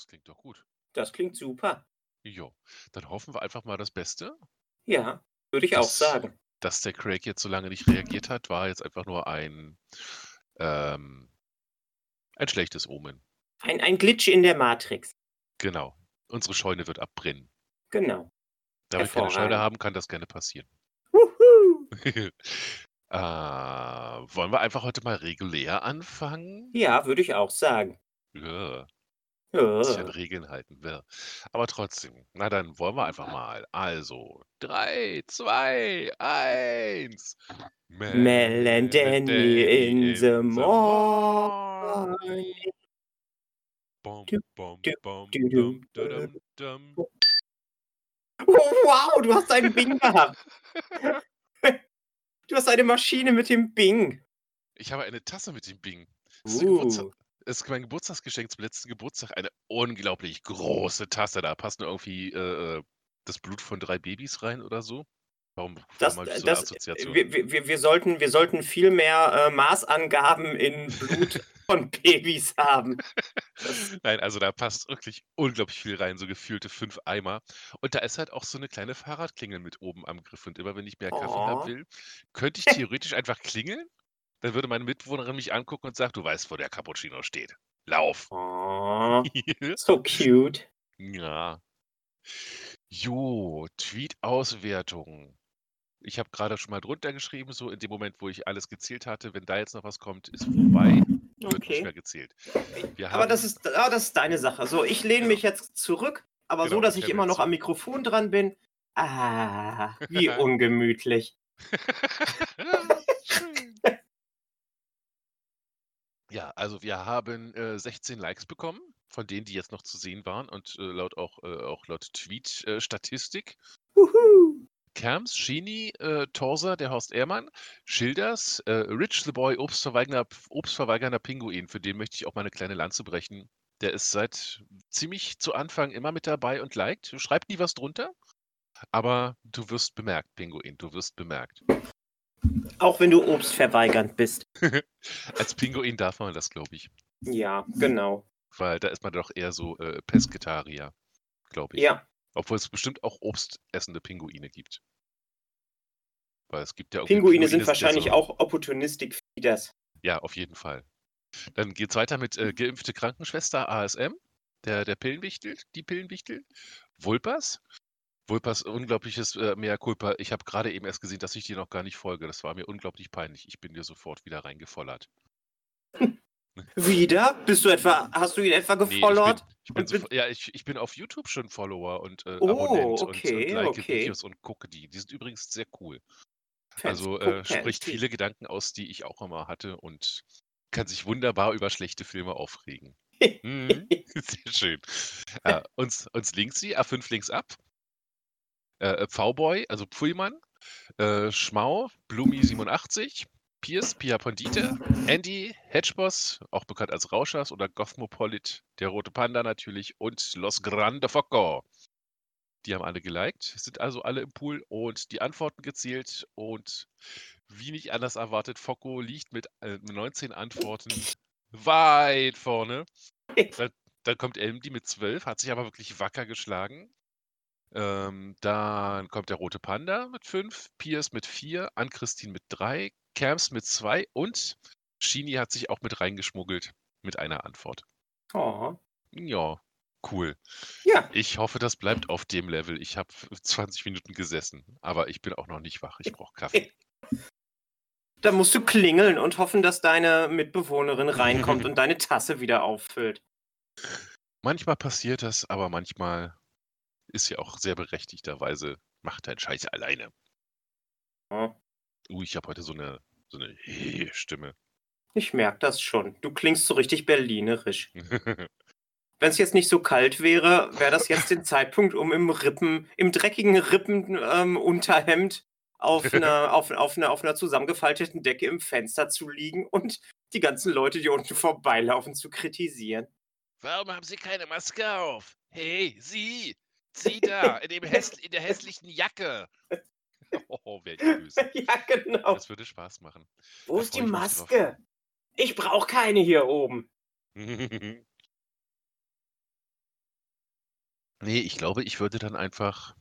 Das klingt doch gut. Das klingt super. Jo, dann hoffen wir einfach mal das Beste. Ja, würde ich auch Dass, sagen. dass der Craig jetzt so lange nicht reagiert hat, war jetzt einfach nur ein, ähm, ein schlechtes Omen. Ein, ein Glitch in der Matrix. Genau. Unsere Scheune wird abbrennen. Genau. Da wir keine Scheune haben, kann das gerne passieren. Äh, wollen wir einfach heute mal regulär anfangen? Ja, würde ich auch sagen. Ja, sich an Ja. Regeln halten. Ja. Aber trotzdem, na dann wollen wir einfach mal. Also, 3, 2, 1. Mel and Danny in the morning. Bom, bom, bom, du, dum, du, dudum, dum. Oh, wow, du hast einen Bing gehabt. Du hast eine Maschine mit dem Bing. Ich habe eine Tasse mit dem Bing. Das Uh. Ist mein Geburtstagsgeschenk zum letzten Geburtstag. Eine unglaublich große Tasse. Da passt nur irgendwie äh, äh, das Blut von drei Babys rein oder so. Warum, Das, ich so eine das, Assoziation? wir, wir, wir, sollten, wir sollten viel mehr äh, Maßangaben in Blut von Babys haben. Nein, also da passt wirklich unglaublich viel rein, so gefühlte fünf Eimer. Und da ist halt auch so eine kleine Fahrradklingel mit oben am Griff. Und immer wenn ich mehr Kaffee haben oh. will, könnte ich theoretisch einfach klingeln. Dann würde meine Mitbewohnerin mich angucken und sagt, du weißt, wo der Cappuccino steht. Lauf. Oh, so cute. ja. Jo, Tweet-Auswertung. Ich habe gerade schon mal drunter geschrieben, so in dem Moment, wo ich alles gezählt hatte. Wenn da jetzt noch was kommt, ist vorbei. Wird nicht Okay. mehr gezählt. Wir Aber das ist, ah, das ist deine Sache. So, ich lehne genau, mich jetzt zurück, aber so, genau, dass ich immer noch am. Mikrofon dran bin. Ah, wie ungemütlich. Schön. Ja, also wir haben äh, 16 Likes bekommen, von denen, die jetzt noch zu sehen waren und äh, laut auch, äh, auch laut Tweet-Statistik. Wuhu. Kerms, Shini, äh, Torsa, der Horst Ehrmann, Schilders, äh, Rich the Boy, Obstverweigernder, Obstverweigernder Pinguin, für den möchte ich auch mal eine kleine Lanze brechen. Der ist seit ziemlich zu Anfang immer mit dabei und liked. Schreibt nie was drunter, aber du wirst bemerkt, Pinguin, du wirst bemerkt. Auch wenn du obstverweigernd bist. Als Pinguin darf man das, glaube ich. Ja, genau. Weil da ist man doch eher so äh, Pesketarier, glaube ich. Ja, Obwohl es bestimmt auch obstessende Pinguine gibt. Weil es gibt ja irgendwie Pinguine sind wahrscheinlich so, auch Opportunistic Feeders. Ja, auf jeden Fall. Dann geht's weiter mit äh, geimpfte Krankenschwester ASM, der, der Pillenwichtel, die Pillenwichtel. Vulpas. Vulpas, unglaubliches äh, Mea culpa. Ich habe gerade eben erst gesehen, dass ich dir noch gar nicht folge. Das war mir unglaublich peinlich. Ich bin dir sofort wieder reingefollert. Wieder? Bist du etwa, hast du ihn etwa Nee, ich bin, gefollowt? ich bin Und sofort, ja, ich, ich bin auf YouTube schon Follower und äh, oh, Abonnent und, und okay, like okay. Videos und gucke die. Die sind übrigens sehr cool. Also äh, spricht viele Gedanken aus, die ich auch immer hatte und kann sich wunderbar über schlechte Filme aufregen. Mhm. Sehr schön. Äh, uns, uns links sie, A5 links ab. Äh, V-Boy, also Pfullmann. Äh, Schmau, Blumi87. Pierce, Pia Pondite. Andy, Hedgeboss, auch bekannt als Rauschers oder Gothmopolit. Der Rote Panda natürlich. Und Los Grande Foco. Die haben alle geliked, sind also alle im Pool und die Antworten gezählt. Und wie nicht anders erwartet, Foco liegt mit äh, 19 Antworten weit vorne. Dann, dann kommt Elmdi mit 12, hat sich aber wirklich wacker geschlagen. Ähm, dann kommt der Rote Panda mit 5, Piers mit 4, Ann-Christine mit 3, Camps mit 2 und Shini hat sich auch mit reingeschmuggelt mit einer Antwort. Oh, Ja, cool. ja. Ich hoffe, das bleibt auf dem Level. Ich habe 20 Minuten gesessen, aber ich bin auch noch nicht wach. Ich brauche Kaffee. Da musst du klingeln und hoffen, dass deine Mitbewohnerin reinkommt und deine Tasse wieder auffüllt. Manchmal passiert das, aber manchmal ist sie auch sehr berechtigterweise, macht deinen Scheiß alleine. Oh, Uh, ich habe heute so eine, so eine Stimme. ich merke das schon. Du klingst so richtig berlinerisch. Wenn es jetzt nicht so kalt wäre, wäre das jetzt der Zeitpunkt, um im Rippen, im dreckigen Rippenunterhemd auf einer, auf, auf, einer, auf einer zusammengefalteten Decke im Fenster zu liegen und die ganzen Leute, die unten vorbeilaufen, zu kritisieren. Warum haben Sie keine Maske auf? Hey, Sie! Sie da, in, dem in der hässlichen Jacke! Oh, wär ich böse. ja, genau. Das würde Spaß machen. Wo da ist die. Maske? Ich brauche keine hier oben. Ne, ich glaube, ich würde dann einfach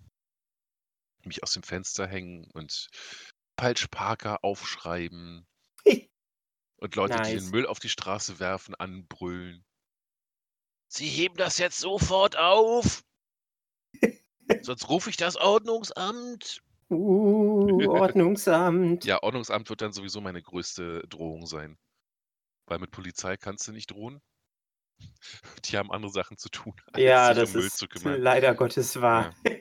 mich aus dem Fenster hängen und falsch Parker aufschreiben und Leute, die den Nice. Müll auf die Straße werfen, anbrüllen. Sie heben das jetzt sofort auf! Sonst rufe ich das Ordnungsamt. Uh, Ordnungsamt. Ja, Ordnungsamt wird dann sowieso meine größte Drohung sein. Weil mit Polizei kannst du nicht drohen. Die haben andere Sachen zu tun, als Ja, sich das um Müll ist zu kümmern. leider Gottes wahr. Ja.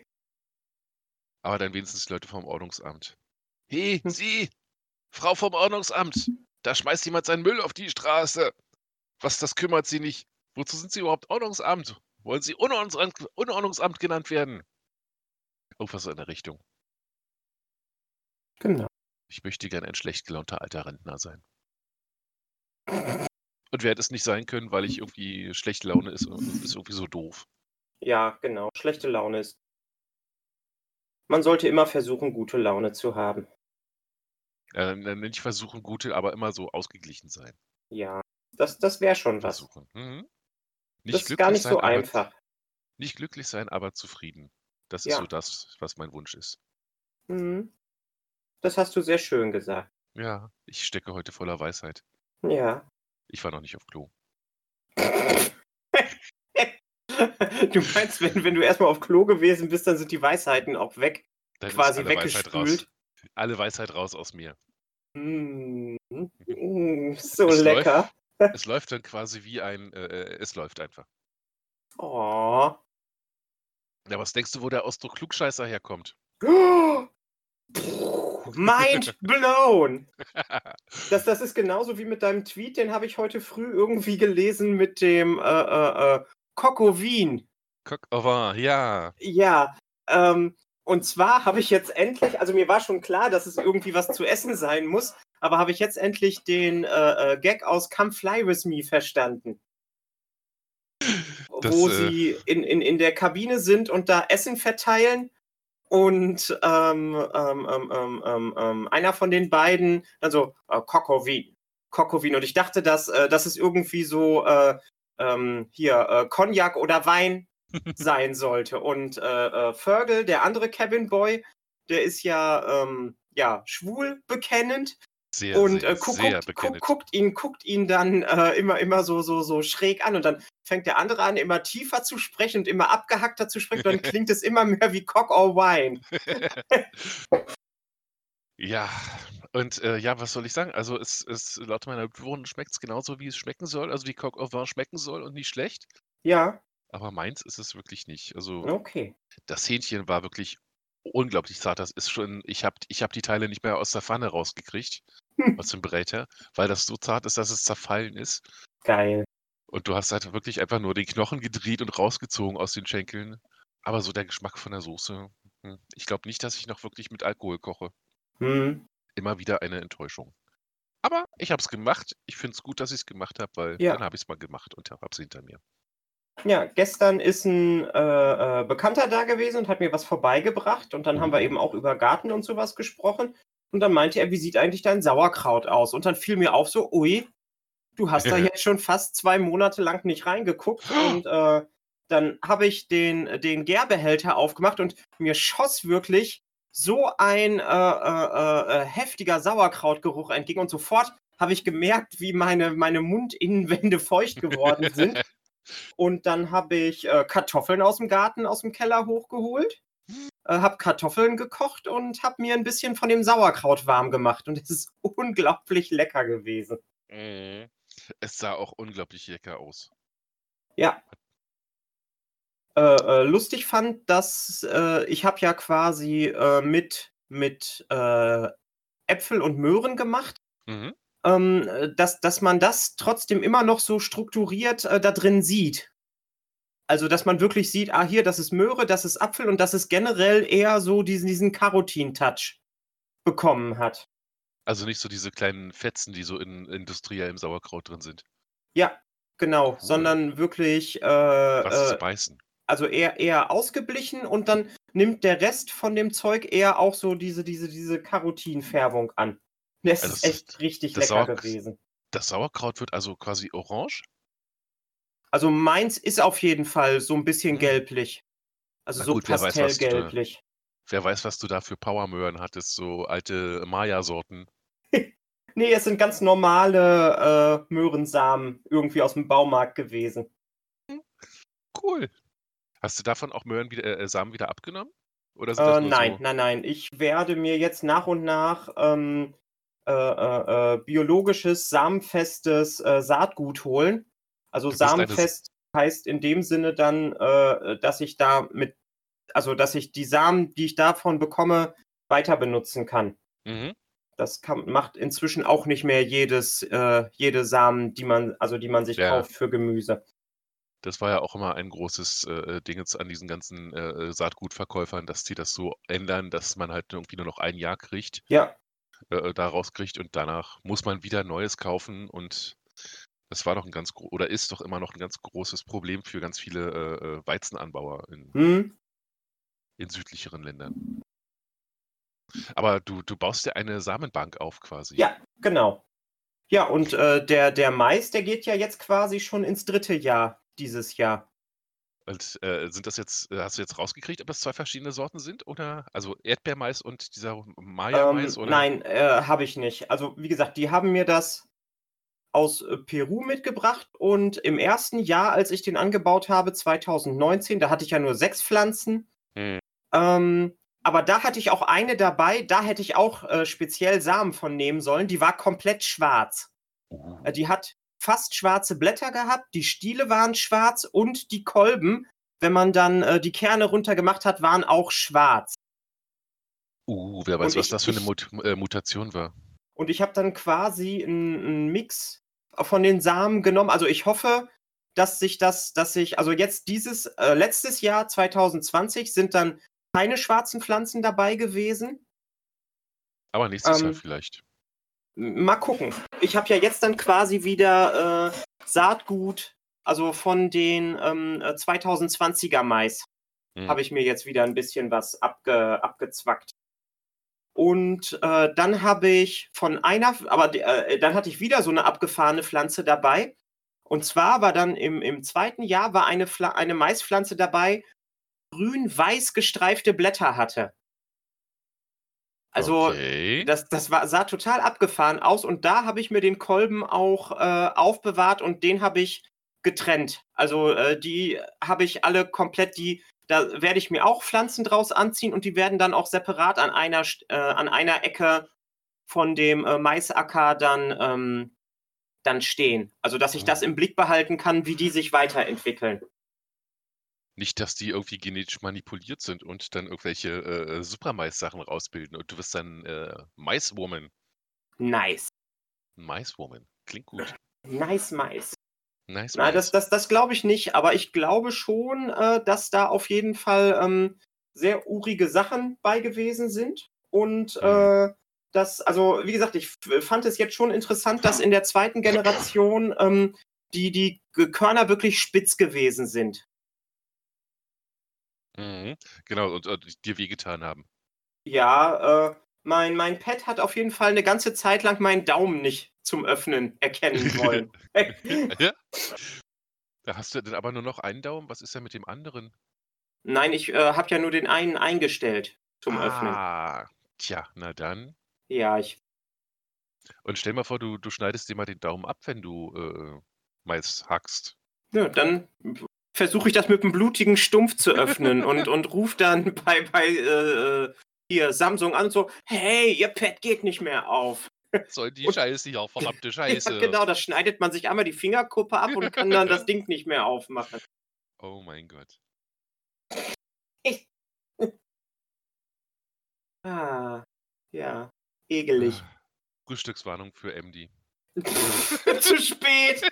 Aber dann wenigstens die Leute vom Ordnungsamt. Hey, Hm. Sie! Frau vom Ordnungsamt! Da schmeißt jemand seinen Müll auf die Straße. Was, das kümmert Sie nicht. Wozu sind Sie überhaupt Ordnungsamt? Wollen Sie Unordnungsamt, Unordnungsamt genannt werden? Irgendwas in der Richtung. Genau. Ich möchte gern ein schlecht gelaunter alter Rentner sein. Und werde es nicht sein können, weil ich irgendwie schlechte Laune ist, ist irgendwie so doof. Ja, genau. Schlechte Laune ist. Man sollte immer versuchen, gute Laune zu haben. Äh, nicht versuchen, gute, aber immer so ausgeglichen sein. Ja, das, das wäre schon was. Versuchen. Mhm. Das ist gar nicht so aber, einfach. Nicht glücklich sein, aber zufrieden. Das ist Ja. so das, was mein Wunsch ist. Mhm. Das hast du sehr schön gesagt. Ja, ich stecke heute voller Weisheit. Ja. Ich war noch nicht auf Klo. Du meinst, wenn, wenn du erstmal auf Klo gewesen bist, dann sind die Weisheiten auch weg, Dann quasi weggespült. Alle Weisheit raus aus mir. Mm, mm, so Es lecker. Es läuft dann quasi wie ein, äh, äh, es läuft einfach. Oh. Ja, was denkst du, wo der Ausdruck Klugscheißer herkommt? Mind blown. Das, das ist genauso wie mit deinem Tweet, den habe ich heute früh irgendwie gelesen mit dem äh, äh, äh, vin, ja. Ja, ähm, und zwar habe ich jetzt endlich, also mir war schon klar, dass es irgendwie was zu essen sein muss, aber habe ich jetzt endlich den äh, äh, Gag aus Come Fly With Me verstanden. Das, wo äh, sie in, in, in der Kabine sind und da Essen verteilen und ähm, ähm, ähm, ähm, ähm, ähm, einer von den beiden, also äh, Kokowin, Kokowin und ich dachte, dass äh, das ist irgendwie so äh, ähm, hier äh, Cognac oder Wein sein sollte und äh, äh, Fergal, der andere Cabin Boy, der ist ja ähm, ja schwul bekennend Sehr, und sehr, äh, guck, sehr guckt, guckt ihn, guckt ihn dann äh, immer, immer so, so, so schräg an und dann fängt der andere an, immer tiefer zu sprechen und immer abgehackter zu sprechen. Dann klingt es immer mehr wie Cock or Wine. Ja, und äh, ja, was soll ich sagen? Also es, es laut meiner Bewohner schmeckt es genauso, wie es schmecken soll, also wie Coq au vin schmecken soll und nicht schlecht. Ja, Aber meins ist es wirklich nicht. Also okay. das Hähnchen war wirklich unglaublich zart. Das ist schon, ich habe ich hab die Teile nicht mehr aus der Pfanne rausgekriegt, Hm. aus dem Bräter, weil das so zart ist, dass es zerfallen ist. Geil. Und du hast halt wirklich einfach nur den Knochen gedreht und rausgezogen aus den Schenkeln. Aber so der Geschmack von der Soße. hm, Ich glaube nicht, dass ich noch wirklich mit Alkohol koche. Hm. Immer wieder eine Enttäuschung. Aber ich habe es gemacht. Ich finde es gut, dass ich es gemacht habe, weil Ja. dann habe ich es mal gemacht und habe es hinter mir. Ja, gestern ist ein äh, äh, Bekannter da gewesen und hat mir was vorbeigebracht und dann haben wir eben auch über Garten und sowas gesprochen und dann meinte er, wie sieht eigentlich dein Sauerkraut aus? Und dann fiel mir auf so, ui, du hast da jetzt schon fast zwei Monate lang nicht reingeguckt und äh, dann habe ich den, den Gärbehälter aufgemacht und mir schoss wirklich so ein äh, äh, äh, heftiger Sauerkrautgeruch entgegen und sofort habe ich gemerkt, wie meine, meine Mundinnenwände feucht geworden sind. Und dann habe ich äh, Kartoffeln aus dem Garten, aus dem Keller hochgeholt, äh, habe Kartoffeln gekocht und habe mir ein bisschen von dem Sauerkraut warm gemacht. Und es ist unglaublich lecker gewesen. Mhm. Es sah auch unglaublich lecker aus. Ja. Äh, äh, lustig fand, dass äh, ich habe ja quasi äh, mit, mit Äpfel und Möhren gemacht. Mhm. Ähm, äh, dass, dass man das trotzdem immer noch so strukturiert äh, da drin sieht. Also, dass man wirklich sieht, ah, hier, das ist Möhre, das ist Apfel und dass es generell eher so diesen, diesen Carotin-Touch bekommen hat. Also nicht so diese kleinen Fetzen, die so in industriellem Sauerkraut drin sind. Ja, genau, Cool. sondern wirklich, äh, Was zu äh, beißen. also eher, eher ausgeblichen und dann nimmt der Rest von dem Zeug eher auch so diese, diese, diese Carotin-Färbung an. Das Also ist echt richtig das lecker Sauer- gewesen. Das Sauerkraut wird also quasi orange. Also meins ist auf jeden Fall so ein bisschen Mhm. gelblich. Also Na so gut, wer pastellgelblich. wer weiß, was du da für Powermöhren hattest, so alte Maya-Sorten. Ne, es sind ganz normale, äh, Möhrensamen irgendwie aus'm Baumarkt gewesen. Hm, cool. Hast du davon auch Möhren wieder äh, Samen wieder abgenommen? Oder Äh, nein, so nein, nein. Ich werde mir jetzt nach und nach, ähm, äh, äh, äh, biologisches, samenfestes, äh, Saatgut holen. Also samenfest heißt in dem Sinne dann, äh, dass ich da mit also, dass ich die Samen, die ich davon bekomme, weiter benutzen kann. Mhm. Das kann macht inzwischen auch nicht mehr jedes äh, jede Samen, die man also, die man sich Ja. kauft für Gemüse. Das war ja auch immer ein großes, äh, Ding jetzt an diesen ganzen, äh, Saatgutverkäufern, dass die das so ändern, dass man halt irgendwie nur noch ein Jahr kriegt Ja. Äh, äh, daraus kriegt und danach muss man wieder Neues kaufen und das war doch 'n ganz oder ist doch immer noch 'n ganz großes Problem für ganz viele, äh, äh, Weizenanbauer in Mhm. in südlicheren Ländern. Aber du du baust dir eine Samenbank auf quasi? Ja, genau. Ja, und, äh, der der Mais, der geht ja jetzt quasi schon ins 3. Jahr dieses Jahr. Und, äh, sind das jetzt äh, hast du jetzt rausgekriegt, ob das 2 verschiedene Sorten sind oder also Erdbeermais und dieser Ähm, Maya-Mais oder? nein, äh, habe ich nicht. Also, wie gesagt, die haben mir das aus, äh, Peru mitgebracht und im 1. Jahr, als ich den angebaut habe, 2019, da hatte ich ja nur 6 Pflanzen. Mhm. Ähm, aber da hatte ich auch eine dabei, da hätte ich auch, äh, speziell Samen von nehmen sollen, die war komplett schwarz. Uh. Äh, die hat fast schwarze Blätter gehabt, die Stiele waren schwarz und die Kolben, wenn man dann, äh, die Kerne runtergemacht hat, waren auch schwarz. Uh, wer weiß, Und was ich das für 'ne ich Mut äh, Mutation war. Und ich habe dann quasi 'n 'n Mix von den Samen genommen. Also, ich hoffe, dass sich das dass sich also, jetzt dieses äh, letztes Jahr 2020 sind dann keine schwarzen Pflanzen dabei gewesen. Aber nächstes Jahr Ähm vielleicht. Mal gucken. Ich habe ja jetzt dann quasi wieder, äh, Saatgut, also, von den, ähm, äh, 2020er Mais Mhm. habe ich mir jetzt wieder 'n bisschen was abge abgezwackt. Und, äh, dann habe ich von einer aber äh, dann hatte ich wieder so 'ne abgefahrene Pflanze dabei. Und zwar war dann im im 2. Jahr war eine eine Maispflanze dabei, grün-weiß gestreifte Blätter hatte. Also, Okay. das das war sah total abgefahren aus und da habe ich mir den Kolben auch, äh, aufbewahrt und den habe ich getrennt. Also, äh, die habe ich alle komplett die da werde ich mir auch Pflanzen draus anziehen und die werden dann auch separat an einer äh, an einer Ecke von dem, äh, Maisacker dann ähm, dann stehen. Also, dass ich das Oh. im Blick behalten kann, wie die sich weiterentwickeln. Nicht, dass die irgendwie genetisch manipuliert sind und dann irgendwelche, äh, äh, Supermais-Sachen rausbilden und du wirst dann, äh, Maiswoman. Nice. Maiswoman. Klingt gut. Nice Mais. Nice Nein, das Mais. das das glaube ich nicht, aber ich glaube schon, äh, dass da auf jeden Fall, ähm, sehr urige Sachen bei gewesen sind und, Mhm. äh, das also, wie gesagt, ich fand es jetzt schon interessant, dass in der 2. Generation, ähm, die die Körner wirklich spitz gewesen sind. Mhm. Genau, und und dir wehgetan haben. Ja, äh, mein mein Pet hat auf jeden Fall 'ne ganze Zeit lang meinen Daumen nicht zum Öffnen erkennen wollen. Ja? Da hast du dann aber nur noch einen Daumen. Was ist denn mit dem anderen? Nein, ich, äh, habe ja nur den einen eingestellt zum Öffnen. Ah, tja, na dann. Ja, ich Und stell mal vor, du du schneidest dir mal den Daumen ab, wenn du, äh, Mais hackst. Ja, dann versuche ich das mit 'm blutigen Stumpf zu öffnen und und rufe dann bei bei, äh, äh, hier Samsung an und so: „Hey, Ihr Pet geht nicht mehr auf.“ Soll die Und Scheiße hier, verdammte ja, Scheiße. genau, da schneidet man sich einmal die Fingerkuppe ab und kann dann das Ding nicht mehr aufmachen. Oh mein Gott. Ah, ja, ekelig. Ah, Frühstückswarnung für MD. Zu spät.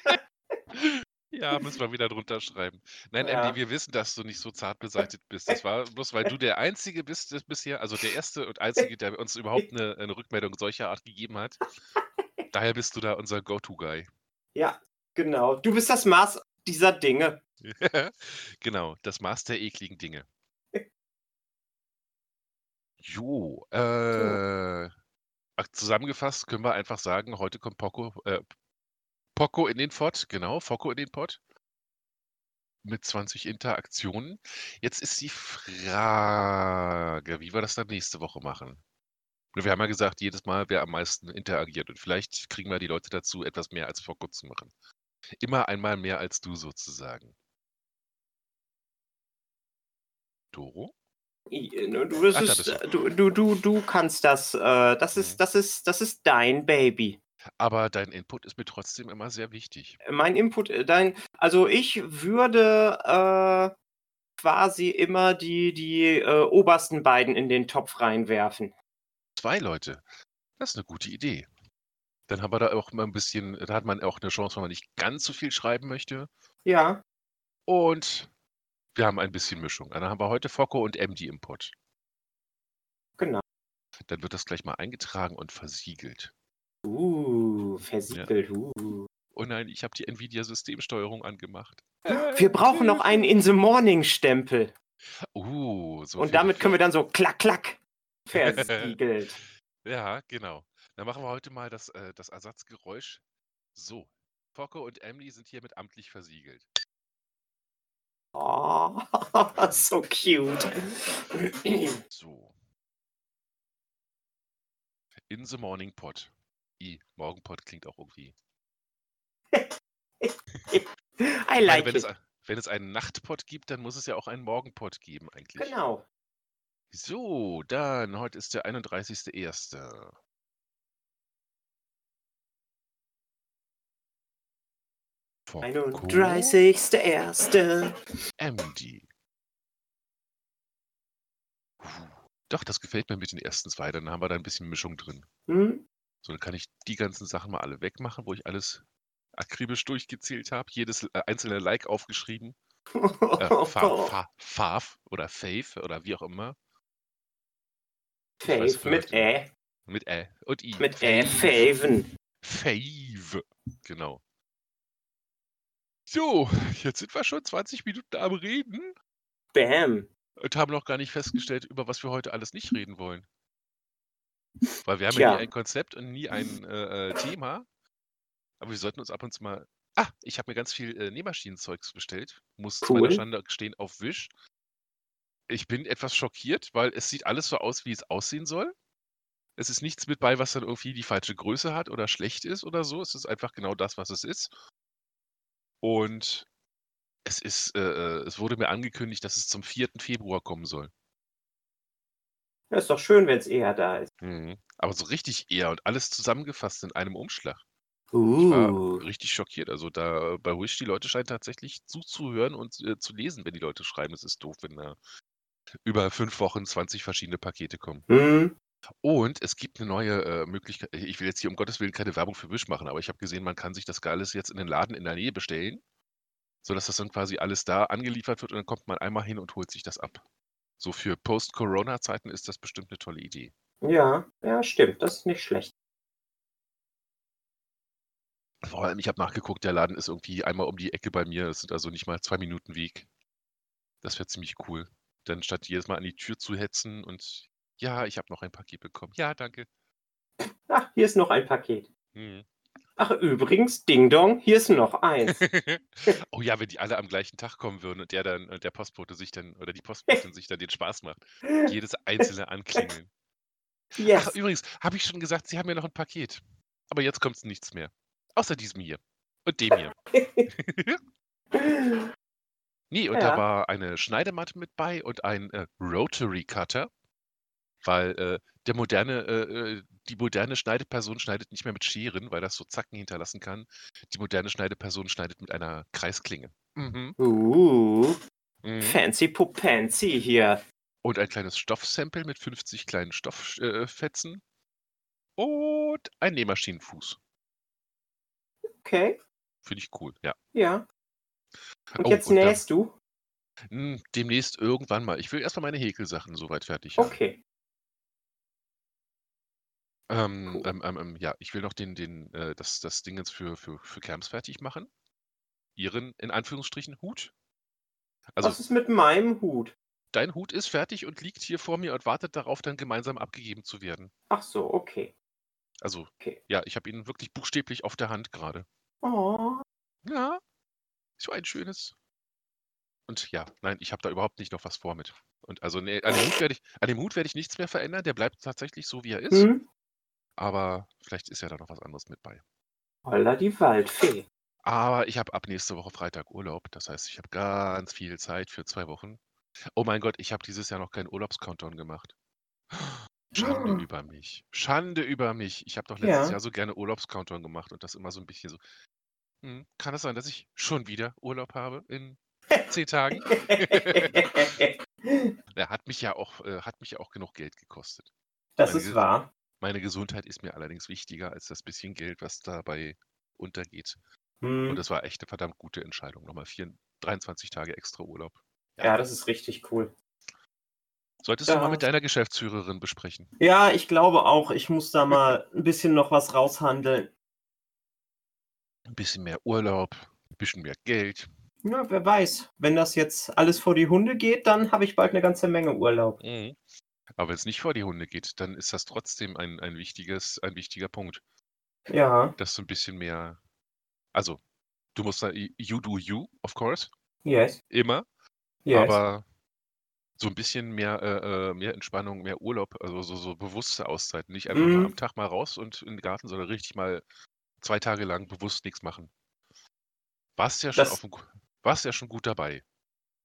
Ja, müssen wir wieder drunter schreiben. Nein, Ja. MD, wir wissen, dass du nicht so zart beseitigt bist. Das war bloß, weil du der Einzige bist das bisher also, der Erste und Einzige, der uns überhaupt 'ne 'ne Rückmeldung solcher Art gegeben hat. Daher bist du da unser Go-to-Guy. Ja, genau. Du bist das Maß dieser Dinge. Genau, das Maß der ekligen Dinge. Jo, äh, zusammengefasst können wir einfach sagen, heute kommt Poco äh, Poco in den Pott, genau, Focco in den Pott. mit 20 Interaktionen. Jetzt ist die Frage, wie wir das dann nächste Woche machen. Wir haben ja gesagt, jedes Mal, wer am meisten interagiert. Und vielleicht kriegen wir die Leute dazu, etwas mehr als vor kurzem zu machen. Immer einmal mehr als du sozusagen. Doro? I- ne, Du, das Ach, du. äh, du, du, du, du kannst das. Äh, das, Mhm. ist, das, ist, das ist dein Baby. Aber dein Input ist mir trotzdem immer sehr wichtig. Mein Input, äh, dein. Also ich würde äh, quasi immer die, die äh, obersten beiden in den Topf reinwerfen. Zwei Leute. Das ist eine gute Idee. Dann haben wir da auch mal ein bisschen, da hat man auch eine Chance, wenn man nicht ganz so viel schreiben möchte. Ja. Und wir haben ein bisschen Mischung. Dann haben wir heute Focko und MD Pod. Genau. Dann wird das gleich mal eingetragen und versiegelt. Uh, versiegelt. Uh. Oh nein, ich habe die Nvidia-Systemsteuerung angemacht. Wir brauchen noch einen In the Morning Stempel. Uh, so Und damit können wir dann so klack, klack versiegelt. Ja, genau. Dann machen wir heute mal das, äh, das Ersatzgeräusch. So, Focko und Emily sind hiermit amtlich versiegelt. Oh, so cute. So. In the Morning Pod. I, Morgenpod klingt auch irgendwie. I Ich meine, like wenn es, it. ein- wenn es einen Nachtpod gibt, dann muss es ja auch einen Morgenpod geben eigentlich. Genau. So, dann, heute ist der 31.01. Focko, 31.1. MD. Doch, das gefällt mir mit den ersten zwei. Dann haben wir da ein bisschen Mischung drin. Hm? So, dann kann ich die ganzen Sachen mal alle wegmachen, wo ich alles akribisch durchgezählt habe. Jedes äh, einzelne Like aufgeschrieben. Äh, fa, fa, Fav oder Faith oder wie auch immer. Weiß Fave mit Ä. Mit Ä und I. Mit Ä. Fave. Faven. Fave. Genau. So, jetzt sind wir schon 20 Minuten am Reden Bam. und haben noch gar nicht festgestellt, über was wir heute alles nicht reden wollen. Weil wir haben ja Tja. nie ein Konzept und nie ein äh, äh, Thema. Aber wir sollten uns ab und zu mal. Ah, ich habe mir ganz viel äh, Nähmaschinenzeugs bestellt. Muss zu meiner Cool. Schande gestehen auf Wish. Ich bin etwas schockiert, weil es sieht alles so aus, wie es aussehen soll. Es ist nichts mit bei, was dann irgendwie die falsche Größe hat oder schlecht ist oder so. Es ist einfach genau das, was es ist. Und es ist, äh, äh, es wurde mir angekündigt, dass es zum 4. Februar kommen soll. Ja, ist doch schön, wenn es eher da ist. Mhm. Aber so richtig eher und alles zusammengefasst in einem Umschlag. Ich war Uh. richtig schockiert. Also da bei Wish, die Leute scheinen tatsächlich zuzuhören und äh, zu lesen, wenn die Leute schreiben. Es ist doof, wenn da über fünf Wochen 20 verschiedene Pakete kommen. Hm. Und es gibt eine neue äh, Möglichkeit. Ich will jetzt hier um Gottes Willen keine Werbung für Wish machen, aber ich habe gesehen, man kann sich das alles jetzt in den Laden in der Nähe bestellen, sodass das dann quasi alles da angeliefert wird und dann kommt man einmal hin und holt sich das ab. So für Post-Corona-Zeiten ist das bestimmt eine tolle Idee. Ja, ja, stimmt. Das ist nicht schlecht. Vor allem, ich habe nachgeguckt, der Laden ist irgendwie einmal um die Ecke bei mir. Das sind also nicht mal zwei Minuten Weg. Das wäre ziemlich cool. Dann statt jedes Mal an die Tür zu hetzen und ja, ich habe noch ein Paket bekommen. Ja, danke. Ach, hier ist noch ein Paket. Hm. Ach, übrigens, Ding Dong, hier ist noch eins. oh ja, wenn die alle am gleichen Tag kommen würden und der dann und der Postbote sich dann oder die Postbotin sich dann den Spaß macht. Jedes einzelne anklingeln. Ach, Yes. übrigens, habe ich schon gesagt, sie haben ja noch ein Paket. Aber jetzt kommt nichts mehr. Außer diesem hier. Und dem hier. Nee, und da Ja. war eine Schneidematte mit bei und ein äh, Rotary Cutter, weil äh, der moderne, äh, äh, die moderne Schneideperson schneidet nicht mehr mit Scheren, weil das so Zacken hinterlassen kann. Die moderne Schneideperson schneidet mit einer Kreisklinge. Mhm. Uh, Mhm. fancy Pupancy hier. Und ein kleines Stoffsample mit 50 kleinen Stofffetzen. Äh, und ein Nähmaschinenfuß. Okay, Finde ich cool, ja. ja. Und Oh, jetzt und dann- nähst du? Hm, demnächst irgendwann mal. Ich will erstmal meine Häkelsachen soweit fertig haben. Okay. Ähm, Cool. ähm, ähm, ähm, ja, ich will noch den, den, äh, das, das Ding jetzt für, für, für Camps fertig machen. Ihren, in Anführungsstrichen, Hut. Also, Was ist mit meinem Hut? dein Hut ist fertig und liegt hier vor mir und wartet darauf, dann gemeinsam abgegeben zu werden. Ach so, okay. Also, Okay. ja, ich habe ihn wirklich buchstäblich auf der Hand gerade. Oh, Ja, so ein schönes. und ja, nein, ich habe da überhaupt nicht noch was vor mit. Und also ne, an dem Hut werde ich, an dem Hut werde ich nichts mehr verändern. Der bleibt tatsächlich so, wie er ist. Hm? Aber vielleicht ist ja da noch was anderes mit bei. Holla die Waldfee. Aber ich habe ab nächste Woche Freitag Urlaub. Das heißt, ich habe ganz viel Zeit für zwei Wochen. Oh mein Gott, ich habe dieses Jahr noch keinen Urlaubscountdown gemacht. Schande Oh. über mich. Schande über mich. Ich habe doch letztes Ja. Jahr so gerne Urlaubscountdown gemacht und das immer so ein bisschen so. Hm, kann es sein, dass ich schon wieder Urlaub habe in zehn Tagen? Er hat mich ja auch, äh, hat mich auch genug Geld gekostet. das Meine ist wahr. Meine Gesundheit ist mir allerdings wichtiger als das bisschen Geld, was dabei untergeht. Hm. Und das war echt eine verdammt gute Entscheidung. Nochmal vier, 23 Tage extra Urlaub. Ja, das ist richtig cool. Solltest du mal Ja. mit deiner Geschäftsführerin besprechen. Ja, ich glaube auch, ich muss da mal ein bisschen noch was raushandeln. Ein bisschen mehr Urlaub, ein bisschen mehr Geld. Ja, wer weiß. Wenn das jetzt alles vor die Hunde geht, dann habe ich bald eine ganze Menge Urlaub. Mhm. Aber wenn es nicht vor die Hunde geht, dann ist das trotzdem ein, ein, wichtiges, ein wichtiger Punkt, Ja, dass du ein bisschen mehr. Also, du musst da. You do you, of course. yes, Immer. yes. Aber so ein bisschen mehr, äh, äh, mehr Entspannung, mehr Urlaub, also so, so bewusste Auszeiten. Nicht einfach Mhm. am Tag mal raus und in den Garten, sondern richtig mal zwei Tage lang bewusst nichts machen. Warst ja schon Das- auf dem, warst ja schon gut dabei,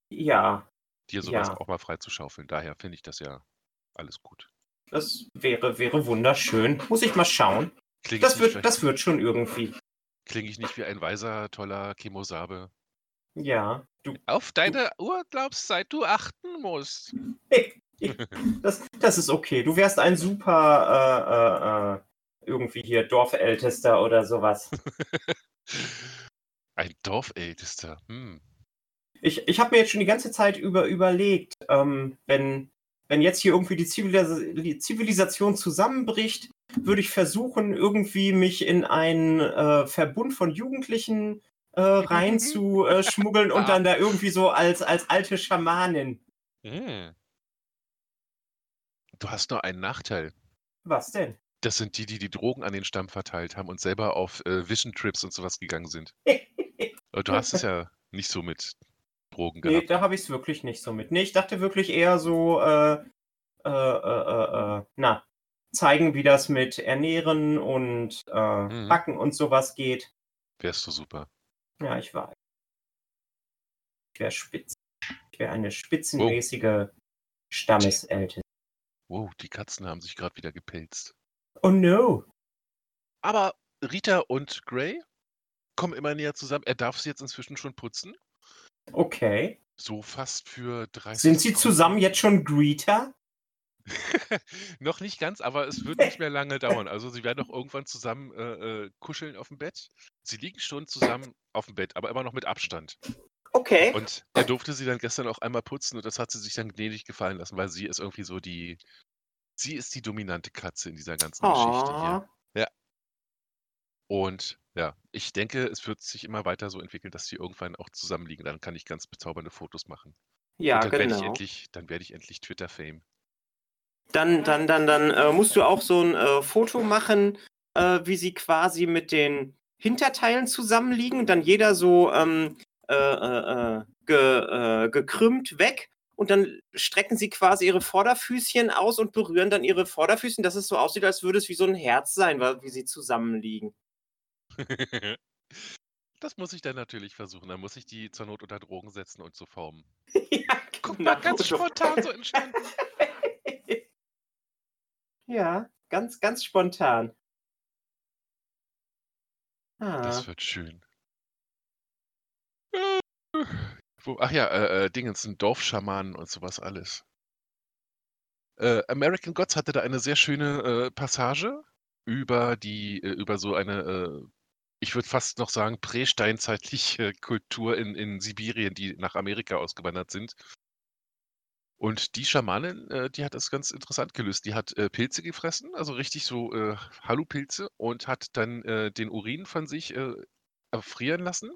ja, dir sowas Ja. auch mal frei zu schaufeln. Daher finde ich das ja alles gut. das wäre, wäre wunderschön. Muss ich mal schauen. Klinge Das wird, das wird schon irgendwie. kling ich nicht wie ein weiser, toller Chemosabe? Ja, du, Auf deine Urlaubszeit du achten musst. das, das ist okay. Du wärst ein super, äh, äh, äh, irgendwie hier Dorfältester oder sowas. Ein Dorfältester. Hm. Ich, ich habe mir jetzt schon die ganze Zeit über überlegt, ähm, wenn, wenn jetzt hier irgendwie die, Zivilis die Zivilisation zusammenbricht, würde ich versuchen, irgendwie mich in einen äh, Verbund von Jugendlichen äh, reinzuschmuggeln und dann da irgendwie so als, als alte Schamanin. Hm. Du hast nur einen Nachteil. Was denn? Das sind die, die die Drogen an den Stamm verteilt haben und selber auf äh, Vision Trips und sowas gegangen sind. Du hast es ja nicht so mit Drogen Nee, gehabt. da habe ich es wirklich nicht so mit. Nee, ich dachte wirklich eher so, äh, äh, äh, äh, na, zeigen, wie das mit Ernähren und äh, Mhm. Backen und sowas geht. Wärst du super. Ja, ich war. Ich wäre spitz. Ich wäre eine spitzenmäßige Stammesälteste. Wow, die Katzen haben sich gerade wieder gepelzt. Oh no. Aber Rita und Gray kommen immer näher zusammen. Er darf sie jetzt inzwischen schon putzen. Okay. So fast für 30 Sind sie zusammen jetzt schon Greeter? noch nicht ganz, aber es wird nicht mehr lange dauern. Also sie werden doch irgendwann zusammen äh, äh, kuscheln auf dem Bett. Sie liegen schon zusammen auf dem Bett, aber immer noch mit Abstand. Okay. Und er durfte sie dann gestern auch einmal putzen und das hat sie sich dann gnädig gefallen lassen, weil sie ist irgendwie so die. Sie ist die dominante Katze in dieser ganzen Geschichte hier. Oh, Und ja, ich denke, es wird sich immer weiter so entwickeln, dass sie irgendwann auch zusammenliegen. Dann kann ich ganz bezaubernde Fotos machen. ja, und dann werde ich genau. endlich, dann werde ich endlich Twitter-Fame. Dann, dann, dann, dann äh, musst du auch so ein äh, Foto machen, äh, wie sie quasi mit den Hinterteilen zusammenliegen dann jeder so ähm, äh, äh, äh, ge, gekrümmt weg und dann strecken sie quasi ihre Vorderfüßchen aus und berühren dann ihre Vorderfüßchen, dass es so aussieht, als würde es wie so ein Herz sein, weil, wie sie zusammenliegen. Das muss ich dann natürlich versuchen. Dann muss ich die zur Not unter Drogen setzen und so formen. ja, Guck mal, ganz genau. spontan so entstanden. ja, ganz, ganz spontan. Das Ah, wird schön. Äh, ach ja, äh, äh, Dingens, ein Dorfschamanen und sowas alles. Äh, American Gods hatte da eine sehr schöne äh, Passage über die, äh, über so eine, ich würde fast noch sagen, prästeinzeitliche Kultur in, in Sibirien, die nach Amerika ausgewandert sind. Und die Schamanin, äh, die hat das ganz interessant gelöst. Die hat äh, Pilze gefressen, also richtig so äh, Halupilze und hat dann äh, den Urin von sich äh, erfrieren lassen.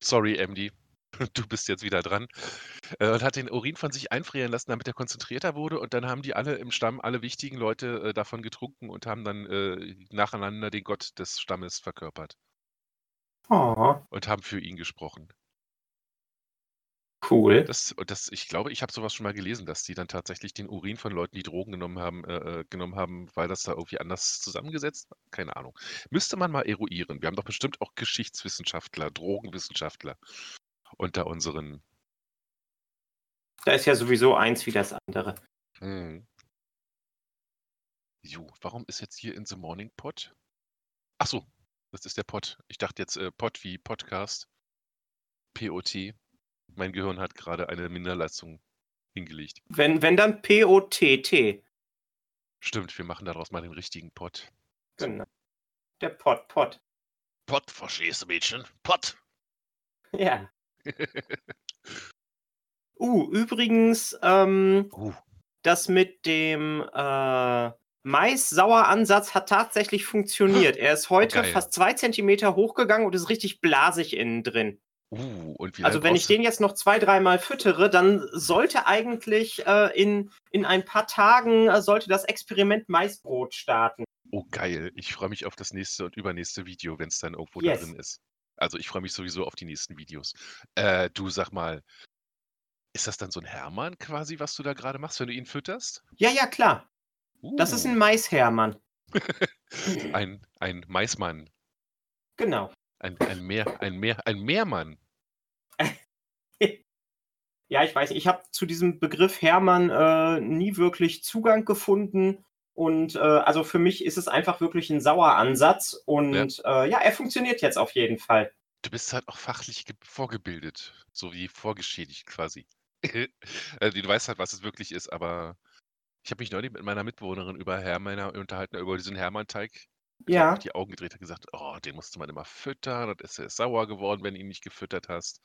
Sorry, MD, du bist jetzt wieder dran. Äh, und hat den Urin von sich einfrieren lassen, damit er konzentrierter wurde. Und dann haben die alle im Stamm, alle wichtigen Leute äh, davon getrunken und haben dann äh, nacheinander den Gott des Stammes verkörpert oh, und haben für ihn gesprochen. Cool. Das, das, ich glaube, ich habe sowas schon mal gelesen, dass die dann tatsächlich den Urin von Leuten, die Drogen genommen haben, äh, äh, genommen haben, weil das da irgendwie anders zusammengesetzt war. Keine Ahnung. Müsste man mal eruieren. Wir haben doch bestimmt auch Geschichtswissenschaftler, Drogenwissenschaftler unter unseren. Da ist ja sowieso eins wie das andere. Hm. Jo, warum ist jetzt hier in The Morning Pod? Ach so, das ist der Pod. Ich dachte jetzt äh, Pod wie Podcast. POT. Mein Gehirn hat gerade eine Minderleistung hingelegt. Wenn, wenn dann P-O-T-T. Stimmt, wir machen daraus mal den richtigen Pott. Genau. Der Pott, Pott. Pott, verstehst du, Mädchen? Pott. Ja. Uh, übrigens, ähm, Uh, das mit dem äh, Mais-Sauer-Ansatz hat tatsächlich funktioniert. Er ist heute geil. fast zwei Zentimeter hochgegangen und ist richtig blasig innen drin. uh, und wie Also wenn ich den jetzt noch zwei, dreimal füttere, dann sollte eigentlich äh, in, in ein paar Tagen äh, sollte das Experiment Maisbrot starten. Oh, geil. Ich freue mich auf das nächste und übernächste Video, wenn es dann irgendwo Yes. da drin ist. Also ich freue mich sowieso auf die nächsten Videos. Äh, du sag mal, ist das dann so ein Hermann quasi, was du da gerade machst, wenn du ihn fütterst? Ja, ja, klar. Das ist ein Uh, Maishermann. ein, ein Maismann. Genau. Ein, ein, Meer, ein, Meer, ein Meermann. Ja, ich weiß, ich habe zu diesem Begriff Hermann äh, nie wirklich Zugang gefunden. Und äh, also für mich ist es einfach wirklich ein Saueransatz. Und ja. Äh, ja, er funktioniert jetzt auf jeden Fall. Du bist halt auch fachlich ge- vorgebildet, so wie vorgeschädigt quasi. also, du weißt halt, was es wirklich ist, aber ich habe mich neulich mit meiner Mitbewohnerin über Hermann unterhalten, über diesen Hermann-Teig. Ja, die Augen gedreht und gesagt, oh, den musste man immer füttern und ist er sauer geworden, wenn du ihn nicht gefüttert hast.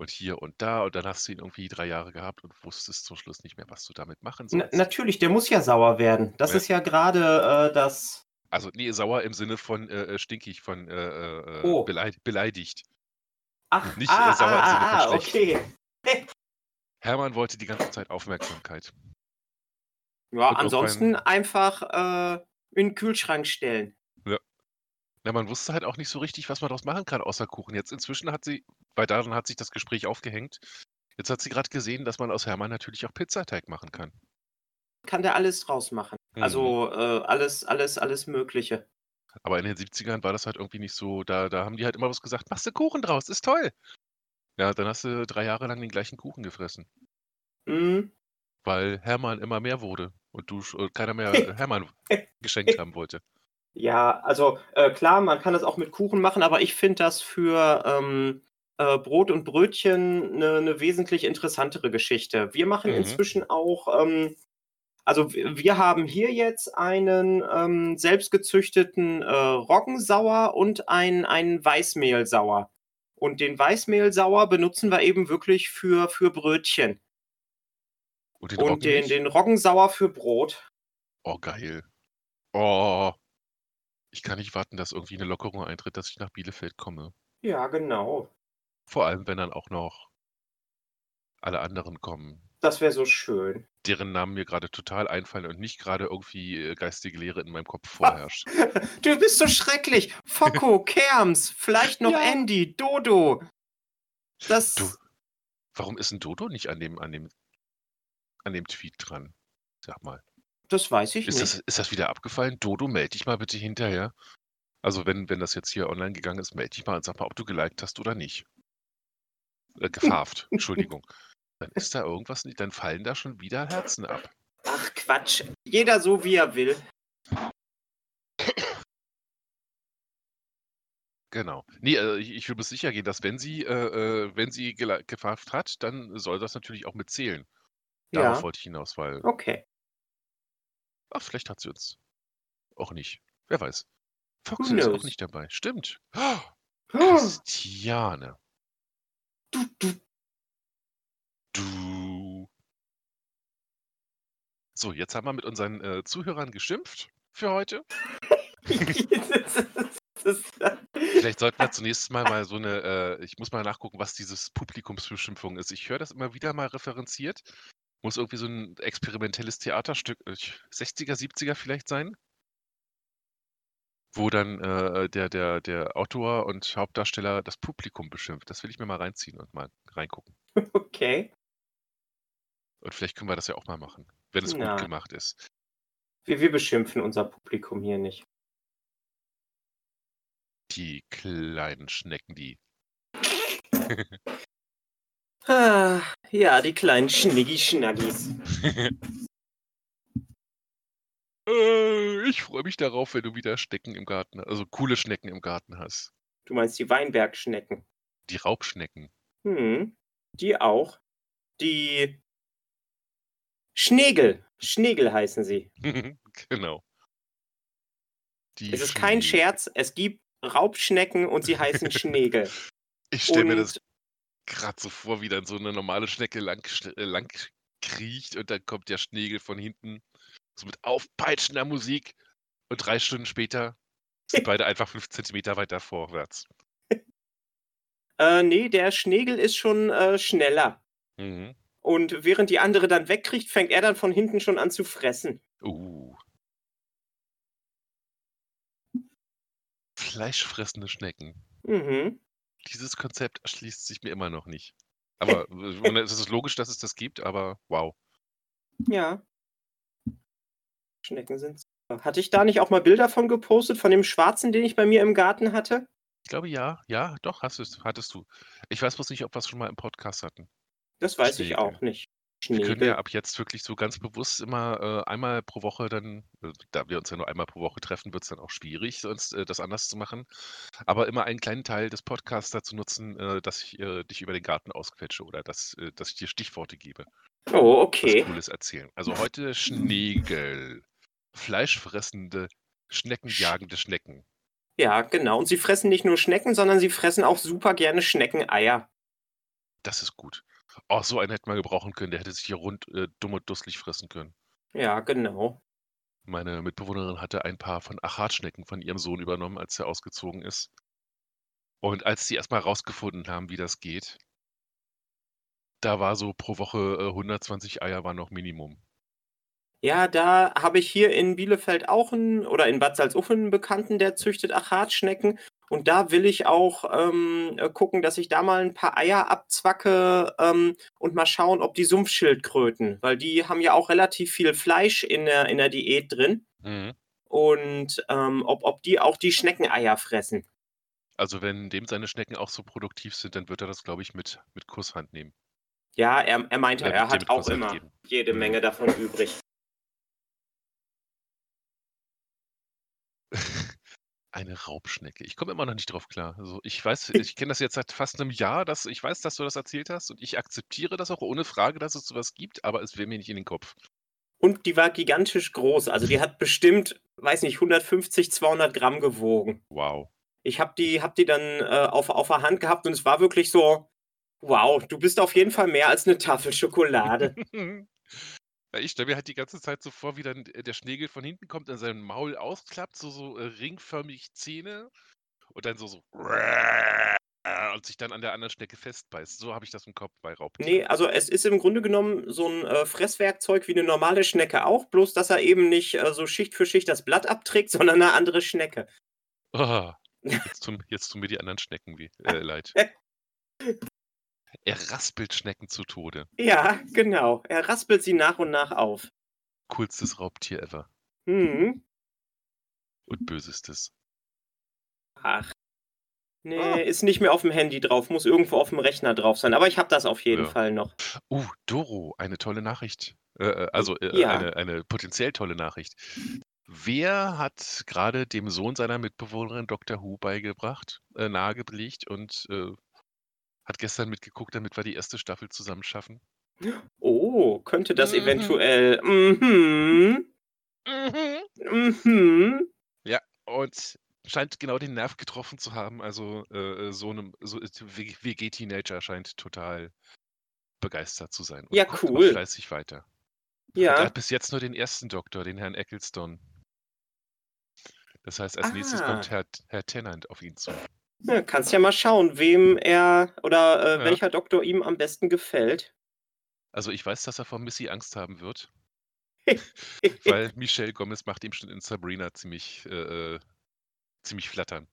Und hier und da und dann hast du ihn irgendwie drei Jahre gehabt und wusstest zum Schluss nicht mehr, was du damit machen na, sollst. natürlich, der muss ja sauer werden. Das Ja. ist ja gerade äh, das. Also, nee, sauer im Sinne von äh, äh, stinkig, von äh, äh, Oh. beleid beleidigt. Ach, Nicht, ah, äh, sauer im Sinne ah, von ah, schlecht. okay. Hermann wollte die ganze Zeit Aufmerksamkeit. Ja, Und ansonsten beim- einfach äh, in den Kühlschrank stellen. Ja, man wusste halt auch nicht so richtig, was man daraus machen kann, außer Kuchen. Jetzt inzwischen hat sie, weil daran hat sich das Gespräch aufgehängt, jetzt hat sie gerade gesehen, dass man aus Hermann natürlich auch Pizzateig machen kann. Kann der alles draus machen. Mhm. Also äh, alles, alles, alles Mögliche. Aber in den 70ern war das halt irgendwie nicht so, da, da haben die halt immer was gesagt, machst du Kuchen draus, ist toll. Ja, dann hast du drei Jahre lang den gleichen Kuchen gefressen, Mhm. weil Hermann immer mehr wurde und du sch- äh, keiner mehr Hermann geschenkt haben wollte. Ja, also äh, klar, man kann das auch mit Kuchen machen, aber ich finde das für ähm, äh, Brot und Brötchen eine, eine wesentlich interessantere Geschichte. Wir machen Mhm. inzwischen auch, ähm, also wir haben hier jetzt einen ähm, selbstgezüchteten äh, Roggensauer und ein, einen Weißmehlsauer. Und den Weißmehlsauer benutzen wir eben wirklich für, für Brötchen. Und den Und den, den Roggensauer für Brot. Oh, geil. Oh, ich kann nicht warten, dass irgendwie eine Lockerung eintritt, dass ich nach Bielefeld komme. Ja, genau. Vor allem, wenn dann auch noch alle anderen kommen, Das wäre so schön. deren Namen mir gerade total einfallen und nicht gerade irgendwie äh, geistige Lehre in meinem Kopf vorherrscht. Du bist so schrecklich. Focko, Kerms, vielleicht noch Ja. Andy, Dodo. Das. Du, warum ist ein Dodo nicht an dem, an dem, an dem Tweet dran? Sag mal. Das weiß ich Ist nicht. das, ist das wieder abgefallen? Dodo, melde dich mal bitte hinterher. Also wenn, wenn das jetzt hier online gegangen ist, melde dich mal und sag mal, ob du geliked hast oder nicht. Äh, gefarft, Entschuldigung. Dann ist da irgendwas nicht, dann fallen da schon wieder Herzen ab. Ach Quatsch. Jeder so wie er will. Genau. Nee, äh, ich, ich will bis sicher gehen, dass wenn sie, äh, äh, wenn sie gefarft hat, dann soll das natürlich auch mitzählen. Darauf Ja. wollte ich hinaus, weil, Okay. Ach, vielleicht hat sie uns auch nicht. Wer weiß. Foxy ist auch nicht dabei. Stimmt. Oh, Christiane. du, du. Du. So, jetzt haben wir mit unseren äh, Zuhörern geschimpft für heute. Vielleicht sollten wir zunächst mal mal so eine, äh, ich muss mal nachgucken, was dieses Publikumsbeschimpfung ist. Ich höre das immer wieder mal referenziert. Muss irgendwie so ein experimentelles Theaterstück, äh, 60er, 70er vielleicht sein. wo dann äh, der, der, der Autor und Hauptdarsteller das Publikum beschimpft. Das will ich mir mal reinziehen und mal reingucken. Okay. Und vielleicht können wir das ja auch mal machen, wenn es Na. gut gemacht ist. Wir, wir beschimpfen unser Publikum hier nicht. Die kleinen Schnecken, die. Ah, ja, die kleinen Schniggi-Schnaggis. Äh, ich freue mich darauf, wenn du wieder Schnecken im Garten, also coole Schnecken im Garten hast. Du meinst die Weinbergschnecken? Die Raubschnecken. Hm, die auch. Die Schnegel. Schnegel heißen sie. genau. Die Es ist kein Schnee- Scherz, es gibt Raubschnecken und sie heißen Schnegel. Ich stelle mir das gerade so vor, wie dann so eine normale Schnecke lang, äh, lang kriecht und dann kommt der Schnegel von hinten so mit aufpeitschender Musik und drei Stunden später sind beide einfach fünf Zentimeter weiter vorwärts. äh, nee, der Schnegel ist schon äh, schneller. Mhm. Und während die andere dann wegkriegt, fängt er dann von hinten schon an zu fressen. Uh. Fleischfressende Schnecken. Mhm. Dieses Konzept erschließt sich mir immer noch nicht. Aber äh, es ist logisch, dass es das gibt, aber wow. Ja. Schnecken sind. Hatte ich da nicht auch mal Bilder von gepostet, von dem schwarzen, den ich bei mir im Garten hatte? Ich glaube ja, ja, doch, hast du's, hattest du. Ich weiß bloß nicht, ob wir es schon mal im Podcast hatten. Das weiß ich Schnegel. auch nicht. Wir können ja ab jetzt wirklich so ganz bewusst immer äh, einmal pro Woche dann, äh, da wir uns ja nur einmal pro Woche treffen, wird es dann auch schwierig, sonst äh, das anders zu machen. Aber immer einen kleinen Teil des Podcasts dazu nutzen, äh, dass ich äh, dich über den Garten ausquetsche oder dass, äh, dass ich dir Stichworte gebe. Oh, Was okay. Cooles erzählen. Also heute Schnegel. Fleischfressende, schneckenjagende Schnecken. Ja, genau. Und sie fressen nicht nur Schnecken, sondern sie fressen auch super gerne Schneckeneier. Das ist gut. Oh, so einen hätten wir gebrauchen können. Der hätte sich hier rund äh, dumm und dusselig fressen können. Ja, genau. Meine Mitbewohnerin hatte ein paar von Achatschnecken von ihrem Sohn übernommen, als er ausgezogen ist. Und als sie erstmal rausgefunden haben, wie das geht, da war so pro Woche äh, 120 Eier war noch Minimum. Ja, da habe ich hier in Bielefeld auch einen, oder in Bad Salzuflen einen Bekannten, der züchtet Achatschnecken. Und da will ich auch ähm, äh, gucken, dass ich da mal ein paar Eier abzwacke ähm, und mal schauen, ob die Sumpfschildkröten, weil die haben ja auch relativ viel Fleisch in der, in der Diät drin. Mhm. Und ähm, ob, ob die auch die Schneckeneier fressen. Also wenn dem seine Schnecken auch so produktiv sind, dann wird er das, glaube ich, mit, mit Kusshand nehmen. Ja, er, er meinte, er dir hat auch immer geben. jede Mhm. Menge davon übrig. Eine Raubschnecke. Ich komme immer noch nicht drauf klar. Also ich weiß, ich kenne das jetzt seit fast einem Jahr, dass ich weiß, dass du das erzählt hast und ich akzeptiere das auch ohne Frage, dass es sowas gibt, aber es will mir nicht in den Kopf. Und die war gigantisch groß. Also die hat bestimmt, weiß nicht, 150, 200 Gramm gewogen. Wow. Ich habe die, hab die dann äh, auf, auf der Hand gehabt und es war wirklich so, wow, du bist auf jeden Fall mehr als eine Tafel Schokolade. Ja, Ich stelle mir halt die ganze Zeit so vor, wie dann äh, der Schnegel von hinten kommt, in seinem Maul ausklappt, so, so äh, ringförmig Zähne und dann so, so und sich dann an der anderen Schnecke festbeißt. So habe ich das im Kopf bei Raubtieren. nee, also es ist im Grunde genommen so ein äh, Fresswerkzeug wie eine normale Schnecke auch, bloß dass er eben nicht äh, so Schicht für Schicht das Blatt abträgt, sondern eine andere Schnecke. Ah, jetzt, tun, jetzt tun mir die anderen Schnecken weh, äh, leid. Er raspelt Schnecken zu Tode. Ja, genau. Er raspelt sie nach und nach auf. Coolstes Raubtier ever. Hm. Und bösestes. Ach. Nee, Ah. ist nicht mehr auf dem Handy drauf, muss irgendwo auf dem Rechner drauf sein. Aber ich habe das auf jeden Ja. Fall noch. Uh, Doro, eine tolle Nachricht. Äh, äh, also äh, Ja. eine, eine potenziell tolle Nachricht. Wer hat gerade dem Sohn seiner Mitbewohnerin Dr. Who beigebracht, äh, nahegelegt und äh, hat gestern mitgeguckt, damit wir die erste Staffel zusammen schaffen? Oh, könnte das Mhm. eventuell. Mhm. Mhm. Und scheint genau den Nerv getroffen zu haben. Also äh, so einem so, WG-Teenager scheint total begeistert zu sein. Und Ja, cool. fleißig weiter. Ja. hat bis jetzt nur den ersten Doktor, den Herrn Ecclestone. Das heißt, als nächstes Ah. kommt Herr, Herr Tennant auf ihn zu. Ja. Kannst ja mal schauen, wem er oder äh, Ja. welcher Doktor ihm am besten gefällt. Also ich weiß, dass er vor Missy Angst haben wird, weil Michelle Gomez macht ihm schon in Sabrina ziemlich äh, äh, ziemlich flattern.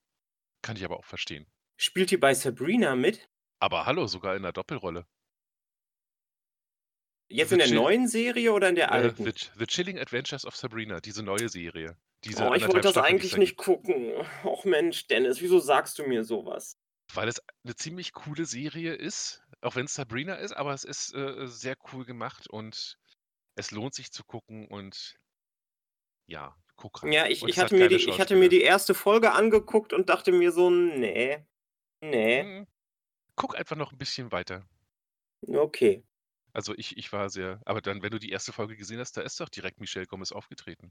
Kann ich aber auch verstehen. Spielt die bei Sabrina mit? Aber hallo, sogar in der Doppelrolle. Jetzt The in der neuen Serie oder in der äh, alten? The, The Chilling Adventures of Sabrina, diese neue Serie. Diese Oh, ich wollte das es eigentlich nicht gucken. Och Mensch, Dennis, wieso sagst du mir sowas? Weil es eine ziemlich coole Serie ist, auch wenn es Sabrina ist, aber es ist äh, sehr cool gemacht und es lohnt sich zu gucken und ja, guck rein. Ja, ich, ich, hatte mir die, ich hatte mir die erste Folge angeguckt und dachte mir so, nee, nee, Mhm. Guck einfach noch ein bisschen weiter. okay. Also ich, ich war sehr, aber dann, wenn du die erste Folge gesehen hast, da ist doch direkt Michelle Gomez aufgetreten.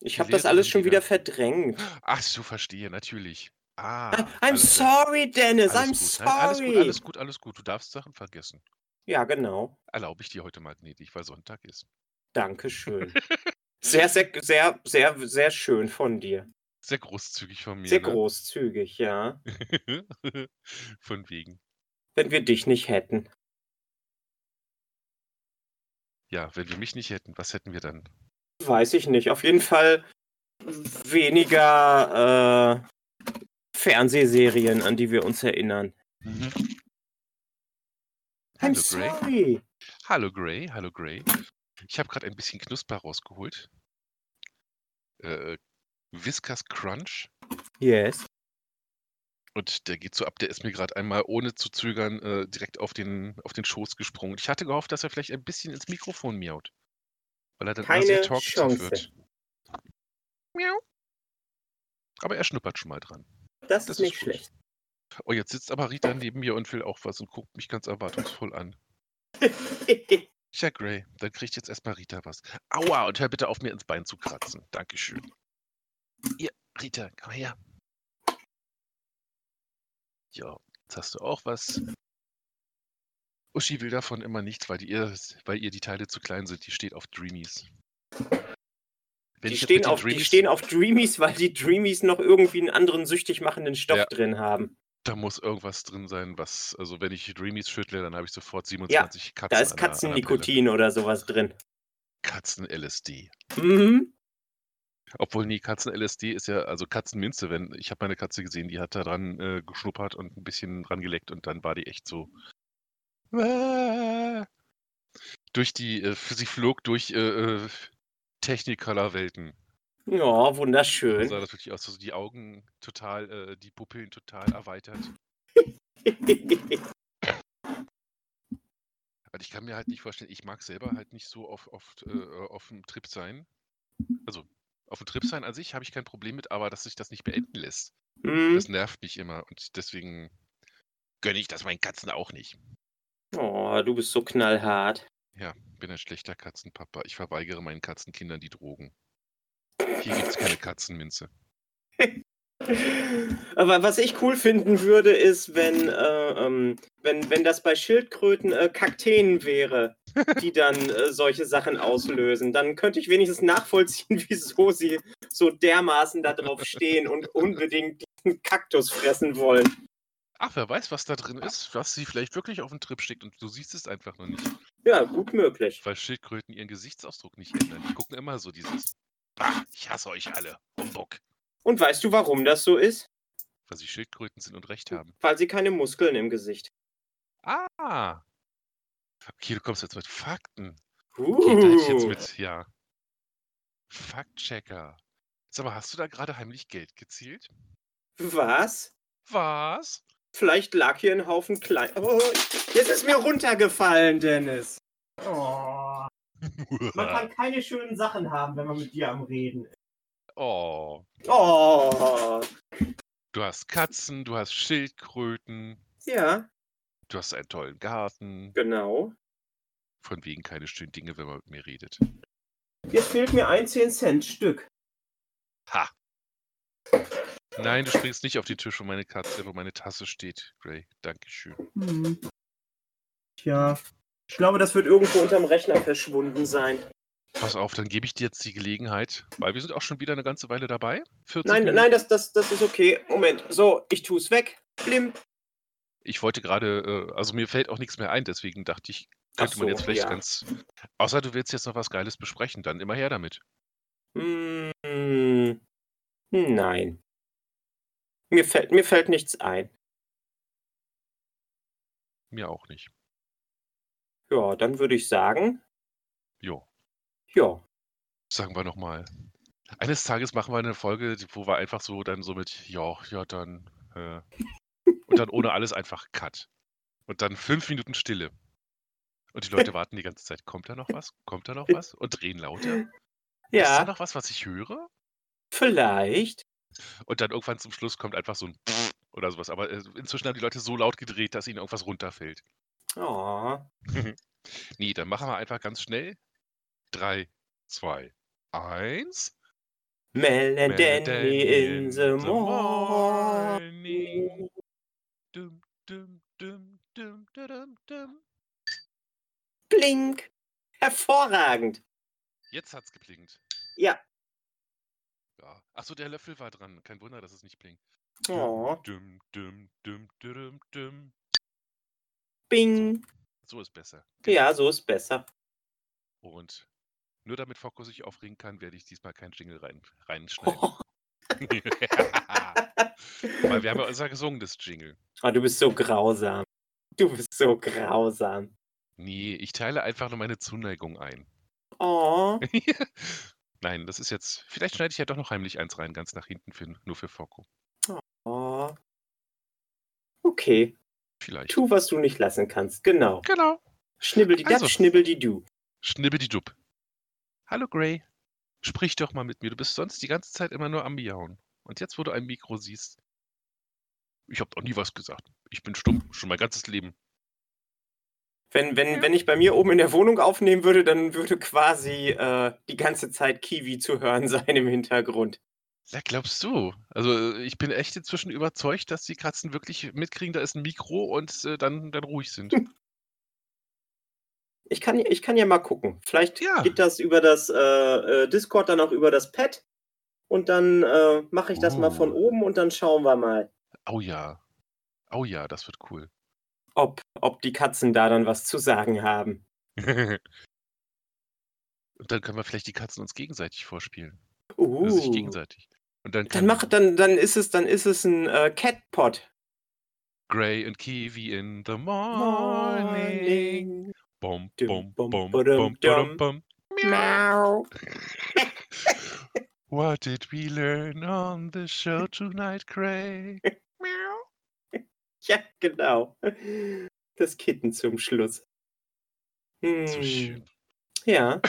Ich habe das alles schon wieder verdrängt. Ach so, verstehe, natürlich. I- Ah, I'm sorry, Dennis, I'm Alles gut. Nein, alles gut, sorry. alles gut, alles gut. Du darfst Sachen vergessen. Ja, genau. Erlaube ich dir heute mal gnädig, weil Sonntag ist. Dankeschön. Sehr, sehr, sehr, sehr, sehr schön von dir. Sehr großzügig von mir, Sehr ne? großzügig, ja. Von wegen. Wenn wir dich nicht hätten. Ja, wenn wir mich nicht hätten, was hätten wir dann? Weiß ich nicht. Auf jeden Fall weniger äh, Fernsehserien, an die wir uns erinnern. Mhm. I'm Hallo Gray. sorry. Hallo Gray, hallo Gray. Ich habe gerade ein bisschen Knusper rausgeholt. Äh, Whiskas Crunch. Yes. Und der geht so ab, der ist mir gerade einmal ohne zu zögern äh, direkt auf den, auf den Schoß gesprungen. Ich hatte gehofft, dass er vielleicht ein bisschen ins Mikrofon miaut. Weil er dann Keine talkative Chance. wird. Miau. Aber er schnuppert schon mal dran. Das, Das ist nicht ist schlecht. Oh, jetzt sitzt aber Rita neben mir und will auch was und guckt mich ganz erwartungsvoll an. Tja, Gray, dann kriegt jetzt erstmal Rita was. Aua, und hör bitte auf, mir ins Bein zu kratzen. Dankeschön. Hier, Rita, komm her. Ja, jetzt hast du auch was. Uschi will davon immer nichts, weil, die ihr, weil ihr die Teile zu klein sind. Die steht auf Dreamies. Wenn die, stehen auf, die Dreamies- stehen auf Dreamies, weil die Dreamies noch irgendwie einen anderen süchtig machenden Stoff Ja. drin haben. Da muss irgendwas drin sein, was, also wenn ich Dreamies schüttle, dann habe ich sofort 27 Katzen. Da ist. Katzennikotin oder sowas drin. Katzen-LSD. Mhm. Obwohl, nee, Katzen-LSD ist ja, also Katzenminze, wenn, ich habe meine Katze gesehen, die hat da dran äh, geschnuppert und ein bisschen dran geleckt und dann war die echt so. Durch die, äh, sie flog durch äh, äh, Technicolor-Welten. Ja, So wunderschön. sah das wirklich aus, also die Augen total, äh, die Pupillen total erweitert. Also ich kann mir halt nicht vorstellen, ich mag selber halt nicht so auf, auf, äh, auf dem Trip sein. Also auf dem Trip sein an sich habe ich kein Problem mit, aber dass sich das nicht beenden lässt, Hm. das nervt mich immer und deswegen gönne ich das meinen Katzen auch nicht. Oh, du bist so knallhart. Ja, bin ein schlechter Katzenpapa. Ich verweigere meinen Katzenkindern die Drogen. Hier gibt es keine Katzenminze. Aber was ich cool finden würde, ist, wenn, äh, ähm, wenn, wenn das bei Schildkröten äh, Kakteen wäre, die dann äh, solche Sachen auslösen. Dann könnte ich wenigstens nachvollziehen, wieso sie so dermaßen da drauf stehen und unbedingt diesen Kaktus fressen wollen. Ach, wer weiß, was da drin ist, was sie vielleicht wirklich auf den Trip steckt und du siehst es einfach noch nicht. Ja, gut möglich. Weil Schildkröten ihren Gesichtsausdruck nicht ändern. Die gucken immer so dieses, ah, ich hasse euch alle, Humbug. Und weißt du, warum das so ist? Weil sie Schildkröten sind und recht haben. Weil sie keine Muskeln im Gesicht. Ah. Okay, du kommst jetzt mit Fakten. Okay, da hätte ich jetzt Uh, mit, ja. Faktchecker. Sag mal, hast du da gerade heimlich Geld gezielt? was? Was? Vielleicht lag hier ein Haufen klein. Oh, jetzt ist mir runtergefallen, Dennis. Oh. Man kann keine schönen Sachen haben, wenn man mit dir am Reden ist. oh. Oh. Du hast Katzen, du hast Schildkröten, Ja, du hast einen tollen Garten. genau. Von wegen keine schönen Dinge, wenn man mit mir redet. Jetzt fehlt mir ein 10-Cent-Stück. Ha! Nein, du springst nicht auf den Tisch, wo meine Katze, wo meine Tasse steht, Gray. Dankeschön. Hm. Tja. Ich glaube, das wird irgendwo unterm Rechner verschwunden sein. Pass auf, dann gebe ich dir jetzt die Gelegenheit, weil wir sind auch schon wieder eine ganze Weile dabei. 40 Nein, Minuten. nein, das, das, das ist okay. Moment. So, ich tu's weg. Blim. Ich wollte gerade, äh, also mir fällt auch nichts mehr ein, deswegen dachte ich, könnte man so, jetzt vielleicht ja. ganz. Außer du willst jetzt noch was Geiles besprechen, dann immer her damit. Hm. Nein. Mir fällt, mir fällt nichts ein. Mir auch nicht. Ja, dann würde ich sagen, Jo. ja. Sagen wir noch mal. Eines Tages machen wir eine Folge, wo wir einfach so dann so mit, ja, ja, dann, äh, und dann ohne alles einfach Cut. Und dann fünf Minuten Stille. Und die Leute warten die ganze Zeit, kommt da noch was? Kommt da noch was? Und drehen lauter. Ist da Ja, noch was, was ich höre? vielleicht. Und dann irgendwann zum Schluss kommt einfach so ein oder sowas. Aber äh, inzwischen haben die Leute so laut gedreht, dass ihnen irgendwas runterfällt. Oh. nee, dann machen wir einfach ganz schnell. Drei, zwei, eins. Mel and Danny in the morning. morning. Dum, dum, dum, dum, dum, dum. Blink. Hervorragend. Jetzt hat's geblinkt. Ja. Achso, der Löffel war dran. Kein Wunder, dass es nicht blinkt. Oh. Dum, dum, dum, dum, dum. Bing. So ist besser. Ja, so ist besser. Und nur damit Fokko sich aufregen kann, werde ich diesmal keinen Jingle rein, reinschneiden. Oh. Weil wir haben ja unser gesungenes Jingle. Oh, du bist so grausam. Du bist so grausam. Nee, ich teile einfach nur meine Zuneigung ein. Oh. Nein, das ist jetzt. Vielleicht schneide ich ja doch noch heimlich eins rein, ganz nach hinten für, nur für Fokko. oh. Okay. Vielleicht. Tu, was du nicht lassen kannst. Genau. Genau. Schnibbel die Also. das, schnibbel die du. Schnibbedidupp. Hallo Gray. Sprich doch mal mit mir. Du bist sonst die ganze Zeit immer nur am Miauen. Und jetzt, wo du ein Mikro siehst. Ich habe doch nie was gesagt. Ich bin stumm, schon mein ganzes Leben. Wenn, wenn, wenn ich bei mir oben in der Wohnung aufnehmen würde, dann würde quasi äh, die ganze Zeit Kiwi zu hören sein im Hintergrund. Ja, glaubst du? Also äh, ich bin echt inzwischen überzeugt, dass die Katzen wirklich mitkriegen, da ist ein Mikro und äh, dann, dann ruhig sind. Ich kann, ich kann ja mal gucken. Vielleicht Ja. geht das über das äh, äh, Discord dann auch über das Pad. Und dann äh, mache ich das mal von Oh. oben und dann schauen wir mal, Oh ja. Oh ja, das wird cool. Ob, ob die Katzen da dann was zu sagen haben. und dann können wir vielleicht die Katzen uns gegenseitig vorspielen. Uh. Also sich gegenseitig. Und dann Dann mach, dann, dann ist es, dann ist es ein äh, Catpot. Gray und Kiwi in the morning. Bum, bum, bum, badum, bum, badum, bum. Miau. What did we learn on the show tonight, Gray? Ja, genau. Das Kitten zum Schluss. So Hm. schön. Ja,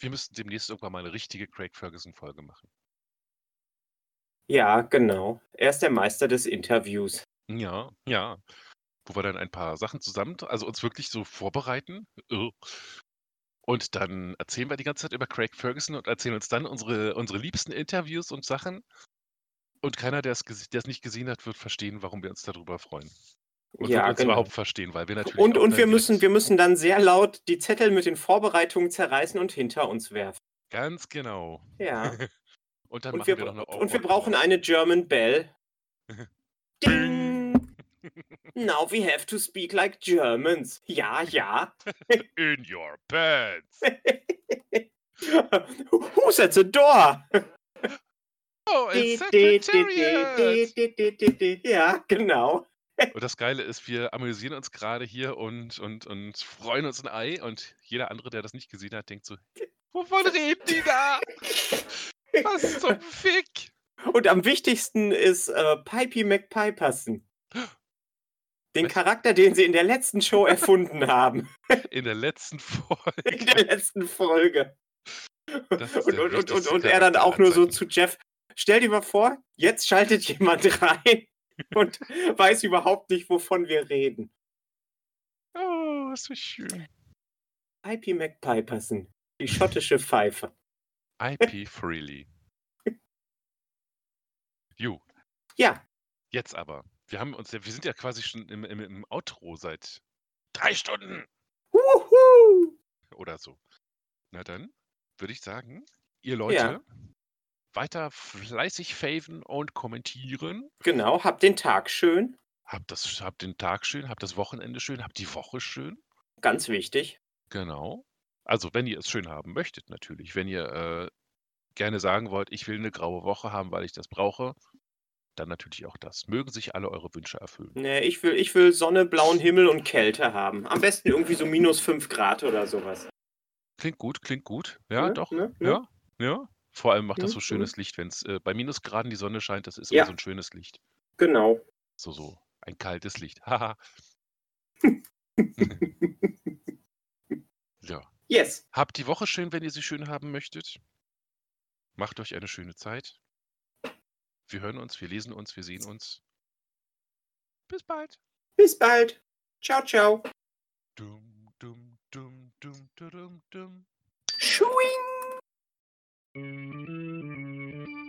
Wir müssten demnächst irgendwann mal eine richtige Craig Ferguson-Folge machen. ja, genau. Er ist der Meister des Interviews. Ja, ja. Wo wir dann ein paar Sachen zusammen, also uns wirklich so vorbereiten. Und dann erzählen wir die ganze Zeit über Craig Ferguson und erzählen uns dann unsere, unsere liebsten Interviews und Sachen. Und keiner, der es nicht gesehen hat, wird verstehen, warum wir uns darüber freuen. Und Ja, wird uns genau. überhaupt verstehen, weil wir natürlich. Und, auch und wir müssen, wir müssen dann sehr laut die Zettel mit den Vorbereitungen zerreißen und hinter uns werfen. Ganz genau. Ja. und dann Und machen wir, wir noch eine bra- und wir brauchen eine German Bell. Ding! Now we have to speak like Germans. Ja, ja. In your pants. Who's at the door? Oh. Ja, genau. Und das Geile ist, wir amüsieren uns gerade hier und, und, und freuen uns ein Ei. Und jeder andere, der das nicht gesehen hat, denkt so, wovon reden die da? Was zum Fick? Und am wichtigsten ist äh, Pipey McPiperson. Den Was? Charakter, den sie in der letzten Show erfunden haben. In der letzten Folge. In der letzten Folge. Das ist Und, der und, und, und, er dann auch nur so zu Jeff, stell dir mal vor, jetzt schaltet jemand rein und weiß überhaupt nicht, wovon wir reden. Oh, so schön. Pipey McPiperson, die schottische Pfeife. IP Freely. Jo, Ja, jetzt aber. Wir haben uns, ja- wir sind ja quasi schon im, im, im Outro seit drei Stunden Wuhu! oder so. Na dann würde ich sagen, ihr Leute, Ja. Weiter fleißig faven und kommentieren. Genau, hab den Tag schön. Habt, das, habt den Tag schön, habt das Wochenende schön, habt die Woche schön. Ganz wichtig. Genau. Also, wenn ihr es schön haben möchtet, natürlich. Wenn ihr äh, gerne sagen wollt, ich will eine graue Woche haben, weil ich das brauche, dann natürlich auch das. Mögen sich alle eure Wünsche erfüllen. Nee, ich will, ich will Sonne, blauen Himmel und Kälte haben. Am besten irgendwie so minus 5 Grad oder sowas. Klingt gut, klingt gut. Ja, Ne, doch. ne, ne? Ja, ja. Vor allem macht das Mhm, so schönes Licht, wenn es äh, bei Minusgraden die Sonne scheint, das ist Ja. immer so ein schönes Licht. Genau. So, so. Ein kaltes Licht. Haha. ja. Yes. Habt die Woche schön, wenn ihr sie schön haben möchtet. Macht euch eine schöne Zeit. Wir hören uns, wir lesen uns, wir sehen uns. Bis bald. Bis bald. Ciao, ciao. Dum, dum, dum, dum, dum, dum. Thank you.